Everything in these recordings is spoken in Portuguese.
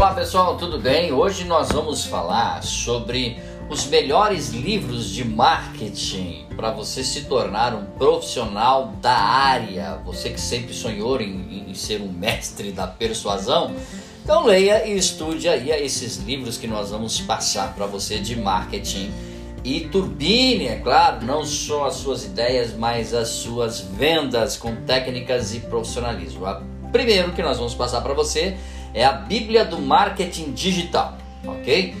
Olá pessoal, tudo bem? Hoje nós vamos falar sobre os melhores livros de marketing para você se tornar um profissional da área. Você que sempre sonhou em, em ser um mestre da persuasão. Então leia e estude aí esses livros que nós vamos passar para você de marketing e turbine, é claro, não só as suas ideias, mas as suas vendas com técnicas e profissionalismo. O primeiro que nós vamos passar para você a Bíblia do Marketing Digital, ok?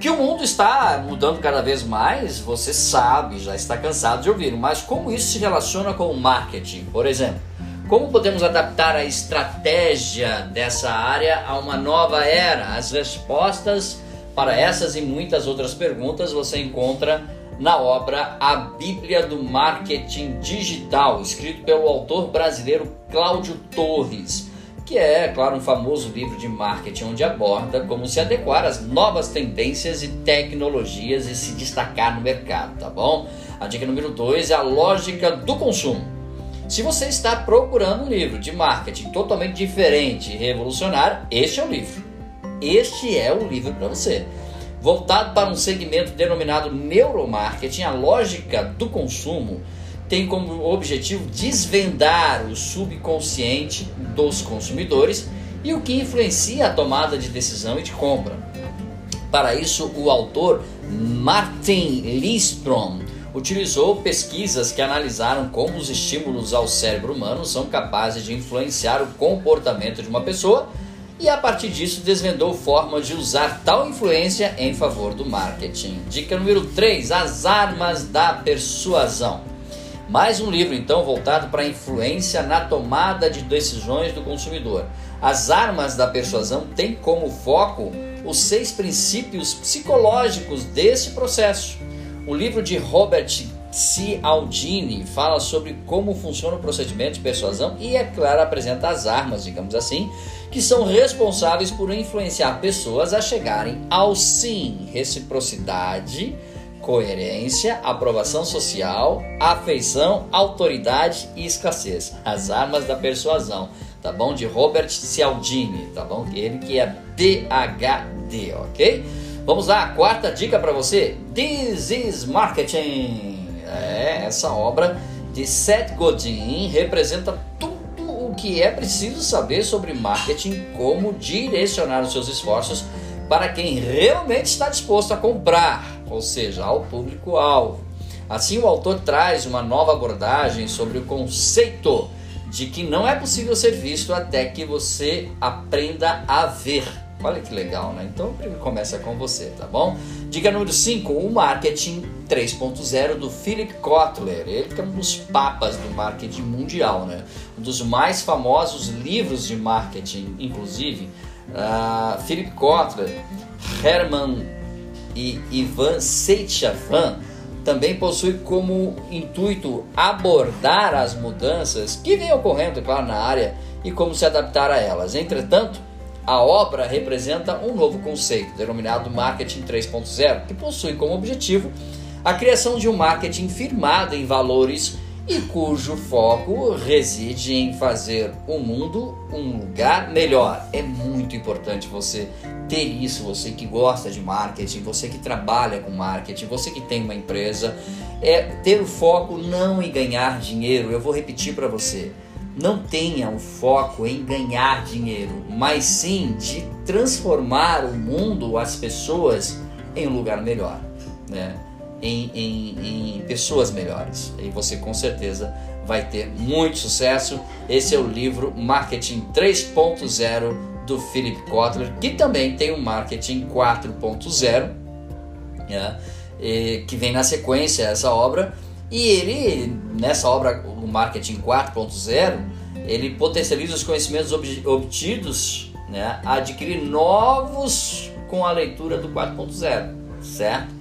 Que o mundo está mudando cada vez mais, você sabe, já está cansado de ouvir, mas como isso se relaciona com o marketing, por exemplo? Como podemos adaptar a estratégia dessa área a uma nova era? As respostas para essas e muitas outras perguntas você encontra na obra A Bíblia do Marketing Digital, escrito pelo autor brasileiro Cláudio Torres que é, claro, um famoso livro de marketing onde aborda como se adequar às novas tendências e tecnologias e se destacar no mercado, tá bom? A dica número 2 é a lógica do consumo. Se você está procurando um livro de marketing totalmente diferente e revolucionário, este é o livro. Este é o livro para você. Voltado para um segmento denominado neuromarketing, a lógica do consumo tem como objetivo desvendar o subconsciente dos consumidores e o que influencia a tomada de decisão e de compra. Para isso, o autor Martin Lindstrom utilizou pesquisas que analisaram como os estímulos ao cérebro humano são capazes de influenciar o comportamento de uma pessoa e a partir disso desvendou formas de usar tal influência em favor do marketing. Dica número 3: as armas da persuasão. Mais um livro, então, voltado para a influência na tomada de decisões do consumidor. As armas da persuasão têm como foco os seis princípios psicológicos desse processo. O livro de Robert Cialdini fala sobre como funciona o procedimento de persuasão e, é claro, apresenta as armas, digamos assim, que são responsáveis por influenciar pessoas a chegarem ao sim, reciprocidade, coerência, aprovação social, afeição, autoridade e escassez. As armas da persuasão, tá bom? De Robert Cialdini, tá bom? Ele que é PhD, ok? Vamos lá, quarta dica para você: This is Marketing. É, essa obra de Seth Godin representa tudo o que é preciso saber sobre marketing, como direcionar os seus esforços para quem realmente está disposto a comprar ou seja, ao público-alvo. Assim, o autor traz uma nova abordagem sobre o conceito de que não é possível ser visto até que você aprenda a ver. Olha que legal, né? Então, primeiro começa com você, tá bom? Dica número 5, o marketing 3.0 do Philip Kotler. Ele que é um dos papas do marketing mundial, né? Um dos mais famosos livros de marketing, inclusive. Uh, Philip Kotler, Herman e Ivan Seichavan também possui como intuito abordar as mudanças que vêm ocorrendo, claro, na área e como se adaptar a elas. Entretanto, a obra representa um novo conceito, denominado Marketing 3.0, que possui como objetivo a criação de um marketing firmado em valores e cujo foco reside em fazer o mundo um lugar melhor. É muito importante você ter isso, você que gosta de marketing, você que trabalha com marketing, você que tem uma empresa, é ter o foco não em ganhar dinheiro. Eu vou repetir para você. Não tenha o foco em ganhar dinheiro, mas sim de transformar o mundo, as pessoas, em um lugar melhor. Né? Em, em, em pessoas melhores. E você com certeza vai ter muito sucesso. Esse é o livro Marketing 3.0 do Philip Kotler, que também tem o um Marketing 4.0, né, que vem na sequência essa obra. E ele, nessa obra, o Marketing 4.0, ele potencializa os conhecimentos obtidos, né, a adquirir novos com a leitura do 4.0, certo?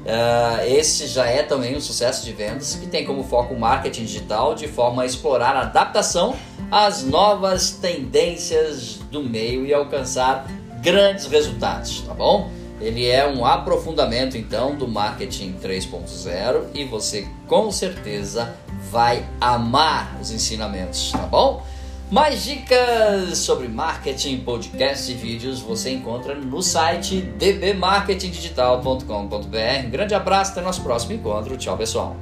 Uh, esse já é também um sucesso de vendas que tem como foco o marketing digital de forma a explorar a adaptação às novas tendências do meio e alcançar grandes resultados, tá bom? Ele é um aprofundamento então do marketing 3.0 e você com certeza vai amar os ensinamentos, tá bom? Mais dicas sobre marketing, podcast e vídeos você encontra no site dbmarketingdigital.com.br. Um grande abraço, até nosso próximo encontro. Tchau, pessoal.